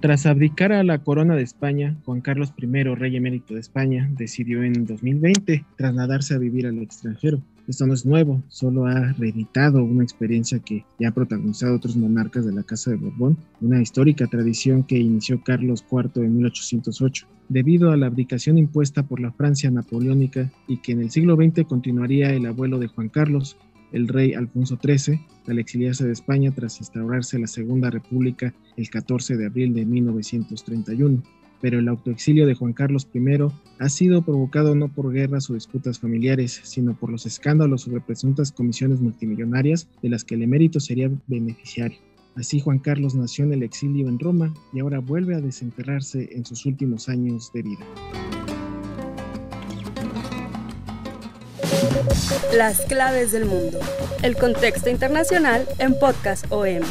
Tras abdicar a la corona de España, Juan Carlos I, rey emérito de España, decidió en 2020 trasladarse a vivir al extranjero. Esto no es nuevo, solo ha reeditado una experiencia que ya han protagonizado otros monarcas de la Casa de Borbón, una histórica tradición que inició Carlos IV en 1808, debido a la abdicación impuesta por la Francia napoleónica y que en el siglo XX continuaría el abuelo de Juan Carlos, el rey Alfonso XIII al exiliarse de España tras instaurarse la Segunda República el 14 de abril de 1931. Pero el autoexilio de Juan Carlos I ha sido provocado no por guerras o disputas familiares, sino por los escándalos sobre presuntas comisiones multimillonarias de las que el emérito sería beneficiario. Así Juan Carlos nació en el exilio en Roma y ahora vuelve a desenterrarse en sus últimos años de vida. Las claves del mundo. El contexto internacional en Podcast OM.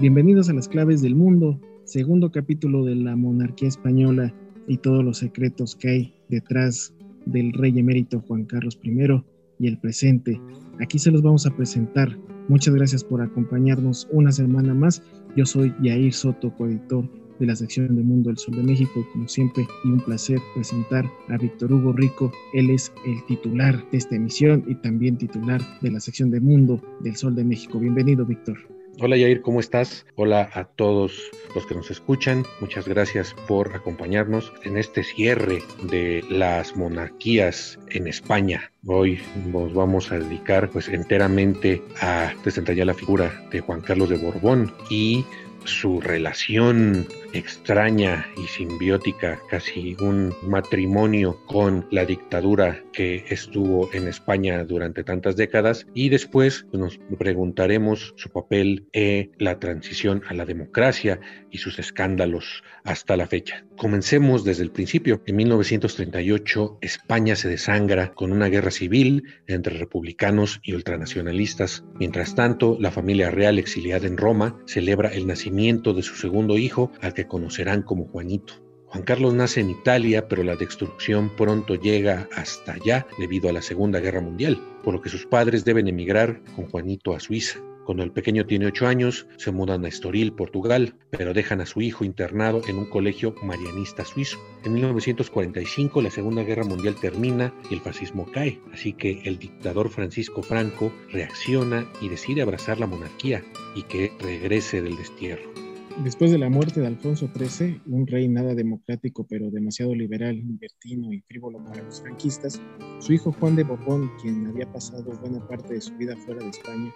Bienvenidos a las claves del mundo, segundo capítulo de la monarquía española y todos los secretos que hay detrás del rey emérito Juan Carlos I y el presente. Aquí se los vamos a presentar. Muchas gracias por acompañarnos una semana más. Yo soy Yair Soto, coeditor de la sección de Mundo del Sol de México, como siempre, y un placer presentar a Víctor Hugo Rico. Él es el titular de esta emisión y también titular de la sección de Mundo del Sol de México. Bienvenido, Víctor. Hola Yair, ¿cómo estás? Hola a todos los que nos escuchan. Muchas gracias por acompañarnos en este cierre de las monarquías en España. Hoy nos vamos a dedicar pues enteramente a ya la figura de Juan Carlos de Borbón y su relación extraña y simbiótica, casi un matrimonio con la dictadura que estuvo en España durante tantas décadas y después nos preguntaremos su papel en la transición a la democracia y sus escándalos hasta la fecha. Comencemos desde el principio. En 1938 España se desangra con una guerra civil entre republicanos y ultranacionalistas. Mientras tanto, la familia real exiliada en Roma celebra el nacimiento de su segundo hijo al que conocerán como Juanito. Juan Carlos nace en Italia, pero la destrucción pronto llega hasta allá debido a la Segunda Guerra Mundial, por lo que sus padres deben emigrar con Juanito a Suiza. Cuando el pequeño tiene ocho años, se mudan a Estoril, Portugal, pero dejan a su hijo internado en un colegio marianista suizo. En 1945 la Segunda Guerra Mundial termina y el fascismo cae, así que el dictador Francisco Franco reacciona y decide abrazar la monarquía y que regrese del destierro. Después de la muerte de Alfonso XIII, un rey nada democrático pero demasiado liberal, libertino y frívolo para los franquistas, su hijo Juan de Borbón, quien había pasado buena parte de su vida fuera de España,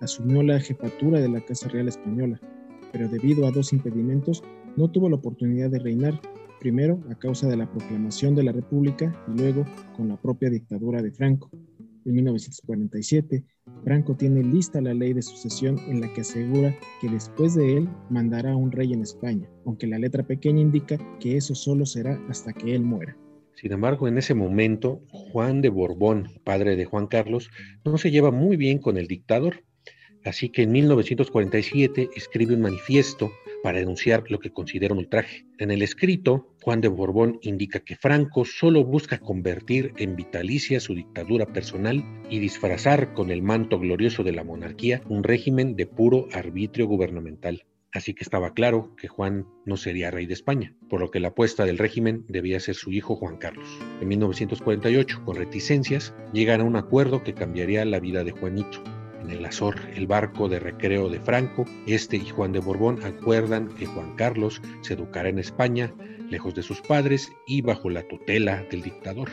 asumió la jefatura de la Casa Real Española, pero debido a dos impedimentos no tuvo la oportunidad de reinar, primero a causa de la proclamación de la República y luego con la propia dictadura de Franco. En 1947, Franco tiene lista la ley de sucesión en la que asegura que después de él mandará un rey en España, aunque la letra pequeña indica que eso solo será hasta que él muera. Sin embargo, en ese momento, Juan de Borbón, padre de Juan Carlos, no se lleva muy bien con el dictador, así que en 1947 escribe un manifiesto para denunciar lo que considera un ultraje. En el escrito, Juan de Borbón indica que Franco solo busca convertir en vitalicia su dictadura personal y disfrazar con el manto glorioso de la monarquía un régimen de puro arbitrio gubernamental. Así que estaba claro que Juan no sería rey de España, por lo que la apuesta del régimen debía ser su hijo Juan Carlos. En 1948, con reticencias, llegan a un acuerdo que cambiaría la vida de Juanito en el Azor, el barco de recreo de Franco, este y Juan de Borbón acuerdan que Juan Carlos se educará en España, lejos de sus padres y bajo la tutela del dictador.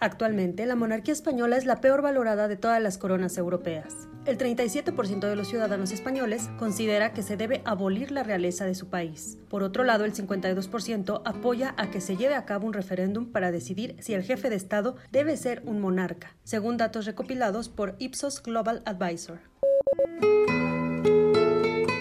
Actualmente, la monarquía española es la peor valorada de todas las coronas europeas. El 37% de los ciudadanos españoles considera que se debe abolir la realeza de su país. Por otro lado, el 52% apoya a que se lleve a cabo un referéndum para decidir si el jefe de Estado debe ser un monarca, según datos recopilados por Ipsos Global Advisor.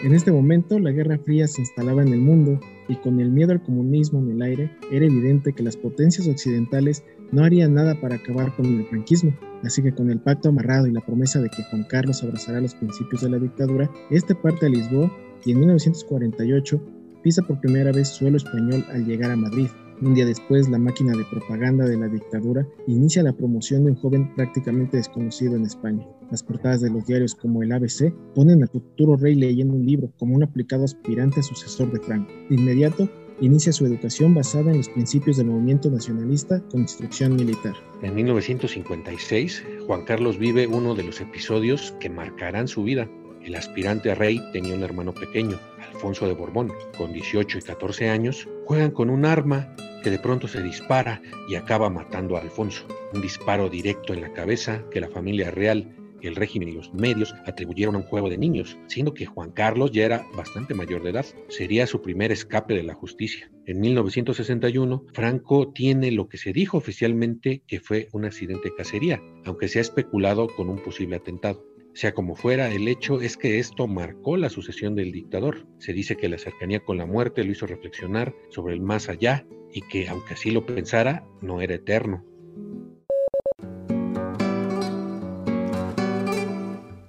En este momento, la Guerra Fría se instalaba en el mundo y con el miedo al comunismo en el aire, era evidente que las potencias occidentales no harían nada para acabar con el franquismo. Así que con el pacto amarrado y la promesa de que Juan Carlos abrazará los principios de la dictadura, este parte a Lisboa y en 1948 pisa por primera vez suelo español al llegar a Madrid, un día después, la máquina de propaganda de la dictadura inicia la promoción de un joven prácticamente desconocido en España. Las portadas de los diarios como el ABC ponen al futuro rey leyendo un libro como un aplicado aspirante a sucesor de Franco. De inmediato, inicia su educación basada en los principios del movimiento nacionalista con instrucción militar. En 1956, Juan Carlos vive uno de los episodios que marcarán su vida. El aspirante a rey tenía un hermano pequeño, Alfonso de Borbón. Con 18 y 14 años, juegan con un arma que de pronto se dispara y acaba matando a Alfonso. Un disparo directo en la cabeza que la familia real, el régimen y los medios atribuyeron a un juego de niños, siendo que Juan Carlos ya era bastante mayor de edad. Sería su primer escape de la justicia. En 1961, Franco tiene lo que se dijo oficialmente que fue un accidente de cacería, aunque se ha especulado con un posible atentado. Sea como fuera, el hecho es que esto marcó la sucesión del dictador. Se dice que la cercanía con la muerte lo hizo reflexionar sobre el más allá y que, aunque así lo pensara, no era eterno.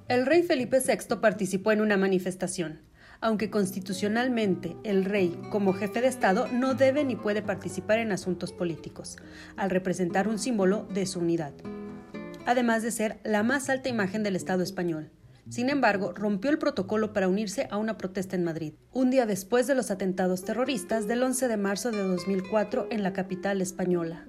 El rey Felipe VI participó en una manifestación. Aunque constitucionalmente el rey, como jefe de Estado, no debe ni puede participar en asuntos políticos, al representar un símbolo de su unidad además de ser la más alta imagen del Estado español. Sin embargo, rompió el protocolo para unirse a una protesta en Madrid, un día después de los atentados terroristas del 11 de marzo de 2004 en la capital española.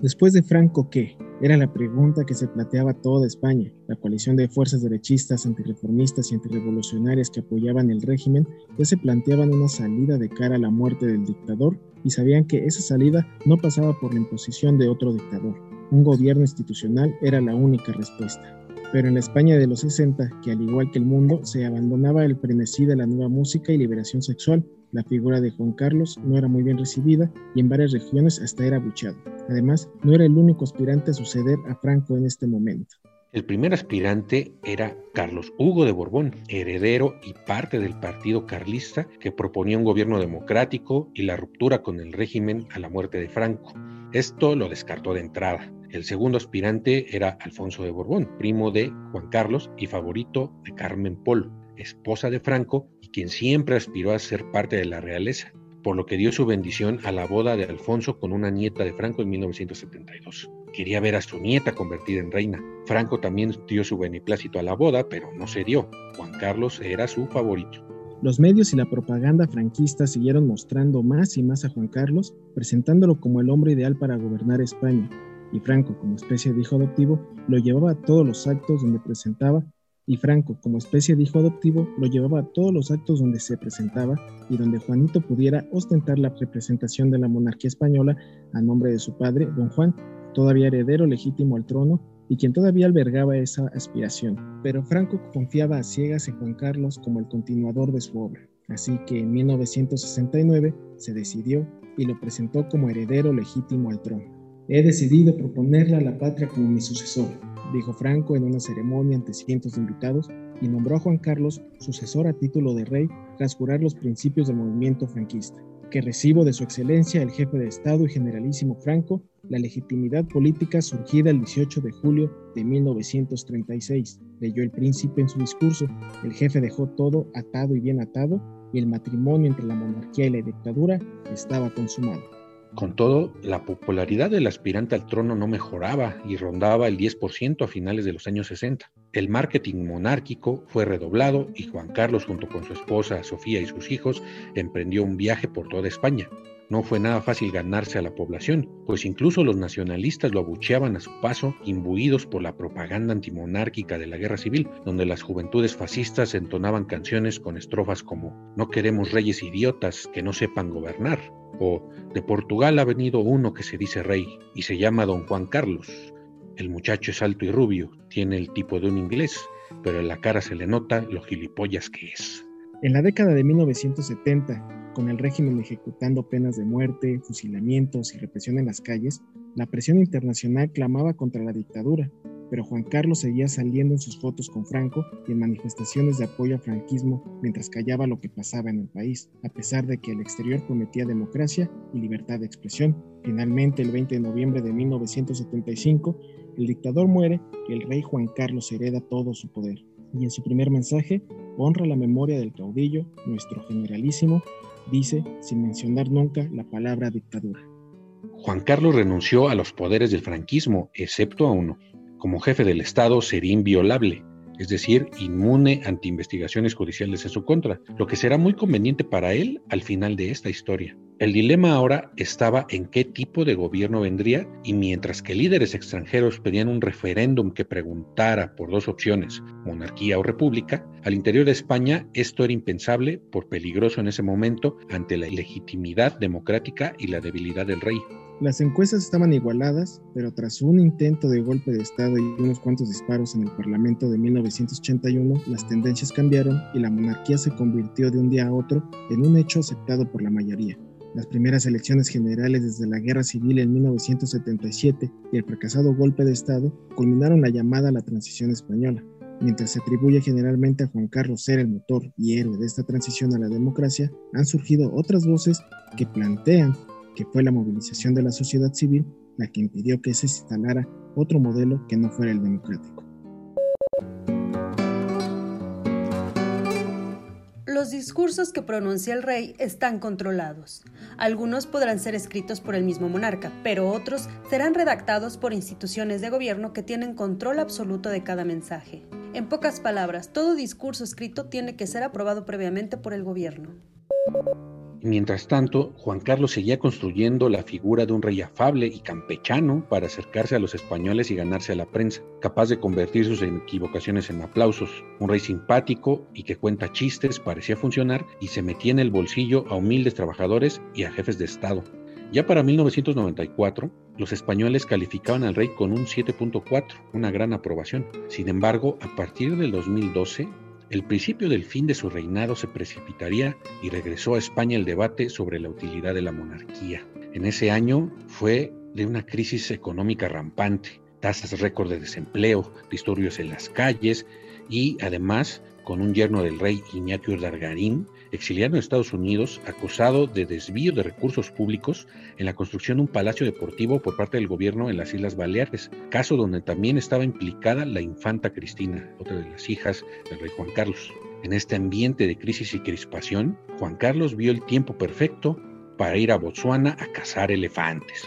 Después de Franco, ¿qué? Era la pregunta que se planteaba toda España. La coalición de fuerzas derechistas, antirreformistas y antirrevolucionarias que apoyaban el régimen ya se planteaban una salida de cara a la muerte del dictador y sabían que esa salida no pasaba por la imposición de otro dictador. Un gobierno institucional era la única respuesta. Pero en la España de los 60, que al igual que el mundo, se abandonaba el frenesí de la nueva música y liberación sexual, la figura de Juan Carlos no era muy bien recibida y en varias regiones hasta era abuchado. Además, no era el único aspirante a suceder a Franco en este momento. El primer aspirante era Carlos Hugo de Borbón, heredero y parte del partido carlista que proponía un gobierno democrático y la ruptura con el régimen a la muerte de Franco. Esto lo descartó de entrada. El segundo aspirante era Alfonso de Borbón, primo de Juan Carlos y favorito de Carmen Polo, esposa de Franco y quien siempre aspiró a ser parte de la realeza por lo que dio su bendición a la boda de Alfonso con una nieta de Franco en 1972. Quería ver a su nieta convertida en reina. Franco también dio su beneplácito a la boda, pero no se dio. Juan Carlos era su favorito. Los medios y la propaganda franquista siguieron mostrando más y más a Juan Carlos, presentándolo como el hombre ideal para gobernar España, y Franco, como especie de hijo adoptivo, lo llevaba a todos los actos donde presentaba y Franco, como especie de hijo adoptivo, lo llevaba a todos los actos donde se presentaba y donde Juanito pudiera ostentar la representación de la monarquía española a nombre de su padre, don Juan, todavía heredero legítimo al trono y quien todavía albergaba esa aspiración. Pero Franco confiaba a ciegas en Juan Carlos como el continuador de su obra. Así que en 1969 se decidió y lo presentó como heredero legítimo al trono. He decidido proponerle a la patria como mi sucesor, dijo Franco en una ceremonia ante cientos de invitados y nombró a Juan Carlos sucesor a título de rey tras jurar los principios del movimiento franquista, que recibo de su excelencia el jefe de Estado y generalísimo Franco la legitimidad política surgida el 18 de julio de 1936, leyó el príncipe en su discurso. El jefe dejó todo atado y bien atado y el matrimonio entre la monarquía y la dictadura estaba consumado. Con todo, la popularidad del aspirante al trono no mejoraba y rondaba el 10% a finales de los años 60. El marketing monárquico fue redoblado y Juan Carlos junto con su esposa Sofía y sus hijos emprendió un viaje por toda España. No fue nada fácil ganarse a la población, pues incluso los nacionalistas lo abucheaban a su paso, imbuidos por la propaganda antimonárquica de la guerra civil, donde las juventudes fascistas entonaban canciones con estrofas como No queremos reyes idiotas que no sepan gobernar, o De Portugal ha venido uno que se dice rey y se llama don Juan Carlos. El muchacho es alto y rubio, tiene el tipo de un inglés, pero en la cara se le nota lo gilipollas que es. En la década de 1970, con el régimen ejecutando penas de muerte, fusilamientos y represión en las calles, la presión internacional clamaba contra la dictadura, pero Juan Carlos seguía saliendo en sus fotos con Franco y en manifestaciones de apoyo al franquismo mientras callaba lo que pasaba en el país, a pesar de que el exterior prometía democracia y libertad de expresión. Finalmente, el 20 de noviembre de 1975, el dictador muere y el rey Juan Carlos hereda todo su poder. Y en su primer mensaje honra la memoria del caudillo, nuestro generalísimo, dice, sin mencionar nunca la palabra dictadura. Juan Carlos renunció a los poderes del franquismo, excepto a uno, como jefe del Estado sería inviolable, es decir, inmune ante investigaciones judiciales en su contra, lo que será muy conveniente para él al final de esta historia. El dilema ahora estaba en qué tipo de gobierno vendría y mientras que líderes extranjeros pedían un referéndum que preguntara por dos opciones, monarquía o república, al interior de España esto era impensable por peligroso en ese momento ante la ilegitimidad democrática y la debilidad del rey. Las encuestas estaban igualadas, pero tras un intento de golpe de Estado y unos cuantos disparos en el Parlamento de 1981, las tendencias cambiaron y la monarquía se convirtió de un día a otro en un hecho aceptado por la mayoría. Las primeras elecciones generales desde la Guerra Civil en 1977 y el fracasado golpe de Estado culminaron la llamada a la transición española. Mientras se atribuye generalmente a Juan Carlos ser el motor y héroe de esta transición a la democracia, han surgido otras voces que plantean que fue la movilización de la sociedad civil la que impidió que se instalara otro modelo que no fuera el democrático. Los discursos que pronuncia el rey están controlados. Algunos podrán ser escritos por el mismo monarca, pero otros serán redactados por instituciones de gobierno que tienen control absoluto de cada mensaje. En pocas palabras, todo discurso escrito tiene que ser aprobado previamente por el gobierno. Mientras tanto, Juan Carlos seguía construyendo la figura de un rey afable y campechano para acercarse a los españoles y ganarse a la prensa, capaz de convertir sus equivocaciones en aplausos. Un rey simpático y que cuenta chistes parecía funcionar y se metía en el bolsillo a humildes trabajadores y a jefes de Estado. Ya para 1994, los españoles calificaban al rey con un 7.4, una gran aprobación. Sin embargo, a partir del 2012, el principio del fin de su reinado se precipitaría y regresó a España el debate sobre la utilidad de la monarquía. En ese año fue de una crisis económica rampante, tasas récord de desempleo, disturbios en las calles y además con un yerno del rey Iñaki Urdargarín exiliado en Estados Unidos, acusado de desvío de recursos públicos en la construcción de un palacio deportivo por parte del gobierno en las Islas Baleares, caso donde también estaba implicada la infanta Cristina, otra de las hijas del rey Juan Carlos. En este ambiente de crisis y crispación, Juan Carlos vio el tiempo perfecto para ir a Botsuana a cazar elefantes.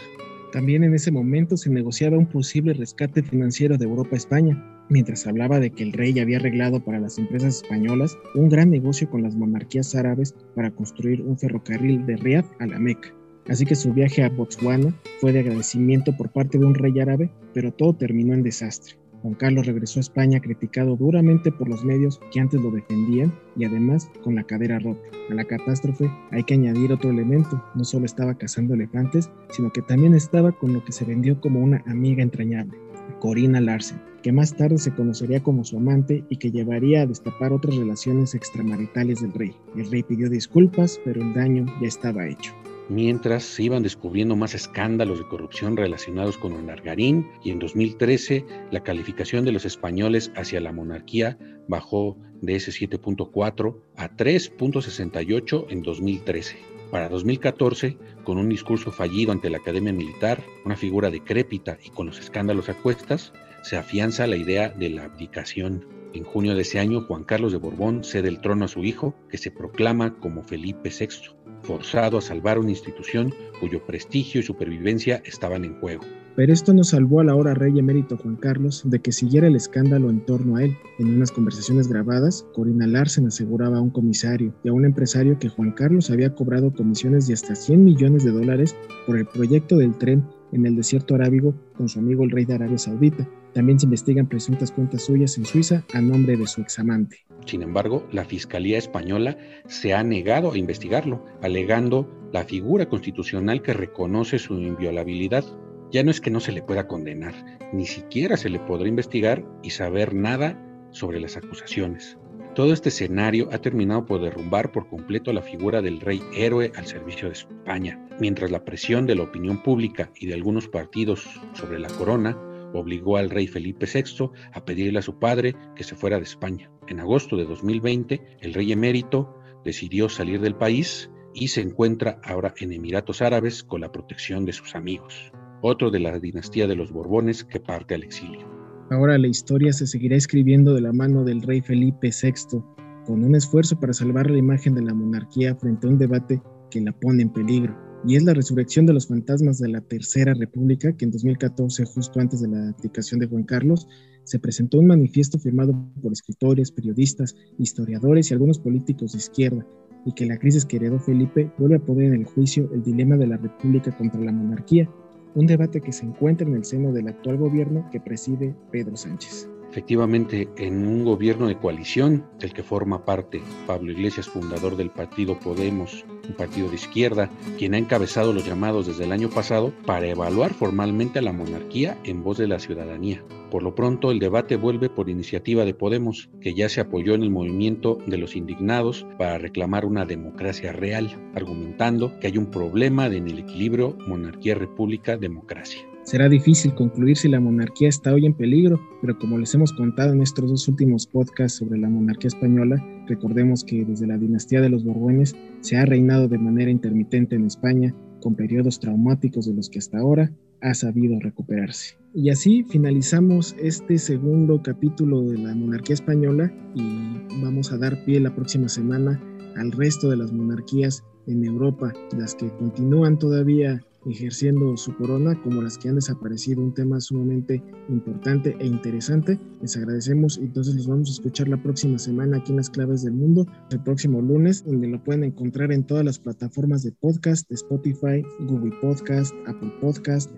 También en ese momento se negociaba un posible rescate financiero de Europa a España, mientras hablaba de que el rey había arreglado para las empresas españolas un gran negocio con las monarquías árabes para construir un ferrocarril de Riad a la Meca. Así que su viaje a Botswana fue de agradecimiento por parte de un rey árabe, pero todo terminó en desastre. Juan Carlos regresó a España criticado duramente por los medios que antes lo defendían y además con la cadera rota. A la catástrofe hay que añadir otro elemento, no solo estaba cazando elefantes, sino que también estaba con lo que se vendió como una amiga entrañable, Corina Larsen, que más tarde se conocería como su amante y que llevaría a destapar otras relaciones extramaritales del rey. El rey pidió disculpas, pero el daño ya estaba hecho mientras se iban descubriendo más escándalos de corrupción relacionados con Onargarín y en 2013 la calificación de los españoles hacia la monarquía bajó de ese 7.4 a 3.68 en 2013. Para 2014, con un discurso fallido ante la Academia Militar, una figura decrépita y con los escándalos a cuestas, se afianza la idea de la abdicación. En junio de ese año, Juan Carlos de Borbón cede el trono a su hijo, que se proclama como Felipe VI forzado a salvar una institución cuyo prestigio y supervivencia estaban en juego. Pero esto no salvó al ahora rey emérito Juan Carlos de que siguiera el escándalo en torno a él. En unas conversaciones grabadas, Corina Larsen aseguraba a un comisario y a un empresario que Juan Carlos había cobrado comisiones de hasta 100 millones de dólares por el proyecto del tren en el desierto arábigo con su amigo el rey de Arabia Saudita. También se investigan presuntas cuentas suyas en Suiza a nombre de su examante. Sin embargo, la Fiscalía Española se ha negado a investigarlo, alegando la figura constitucional que reconoce su inviolabilidad. Ya no es que no se le pueda condenar, ni siquiera se le podrá investigar y saber nada sobre las acusaciones. Todo este escenario ha terminado por derrumbar por completo la figura del rey héroe al servicio de España, mientras la presión de la opinión pública y de algunos partidos sobre la corona obligó al rey Felipe VI a pedirle a su padre que se fuera de España. En agosto de 2020, el rey emérito decidió salir del país y se encuentra ahora en Emiratos Árabes con la protección de sus amigos, otro de la dinastía de los Borbones que parte al exilio. Ahora la historia se seguirá escribiendo de la mano del rey Felipe VI, con un esfuerzo para salvar la imagen de la monarquía frente a un debate que la pone en peligro. Y es la resurrección de los fantasmas de la Tercera República, que en 2014, justo antes de la abdicación de Juan Carlos, se presentó un manifiesto firmado por escritores, periodistas, historiadores y algunos políticos de izquierda, y que la crisis que heredó Felipe vuelve a poner en el juicio el dilema de la República contra la monarquía, un debate que se encuentra en el seno del actual gobierno que preside Pedro Sánchez. Efectivamente, en un gobierno de coalición del que forma parte Pablo Iglesias, fundador del partido Podemos, un partido de izquierda, quien ha encabezado los llamados desde el año pasado para evaluar formalmente a la monarquía en voz de la ciudadanía. Por lo pronto, el debate vuelve por iniciativa de Podemos, que ya se apoyó en el movimiento de los indignados para reclamar una democracia real, argumentando que hay un problema en el equilibrio monarquía-república-democracia. Será difícil concluir si la monarquía está hoy en peligro, pero como les hemos contado en estos dos últimos podcasts sobre la monarquía española, recordemos que desde la dinastía de los Borbones se ha reinado de manera intermitente en España, con periodos traumáticos de los que hasta ahora ha sabido recuperarse. Y así finalizamos este segundo capítulo de la monarquía española y vamos a dar pie la próxima semana al resto de las monarquías en Europa, las que continúan todavía ejerciendo su corona como las que han desaparecido, un tema sumamente importante e interesante. Les agradecemos y entonces los vamos a escuchar la próxima semana aquí en las claves del mundo, el próximo lunes, donde lo pueden encontrar en todas las plataformas de podcast, Spotify, Google Podcast, Apple Podcast,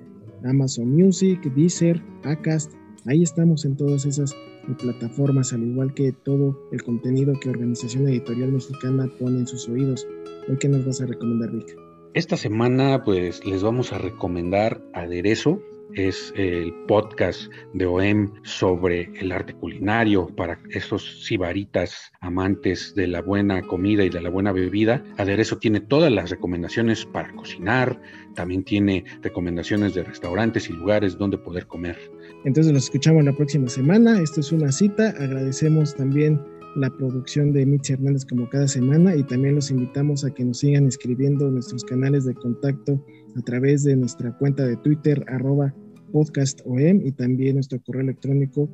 Amazon Music, Deezer, Acast. Ahí estamos en todas esas plataformas, al igual que todo el contenido que Organización Editorial Mexicana pone en sus oídos. ¿Hoy qué nos vas a recomendar, Rick? Esta semana pues les vamos a recomendar Aderezo, es el podcast de OEM sobre el arte culinario para esos sibaritas amantes de la buena comida y de la buena bebida. Aderezo tiene todas las recomendaciones para cocinar, también tiene recomendaciones de restaurantes y lugares donde poder comer. Entonces los escuchamos la próxima semana. Esto es una cita. Agradecemos también la producción de Mitzi Hernández como cada semana y también los invitamos a que nos sigan escribiendo en nuestros canales de contacto a través de nuestra cuenta de Twitter arroba podcastom y también nuestro correo electrónico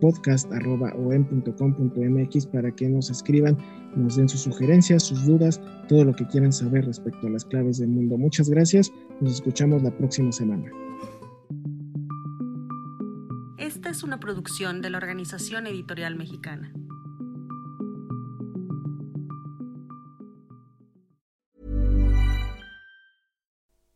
podcast.om.com.mx para que nos escriban, nos den sus sugerencias, sus dudas, todo lo que quieran saber respecto a las claves del mundo. Muchas gracias, nos escuchamos la próxima semana. Esta es una producción de la Organización Editorial Mexicana.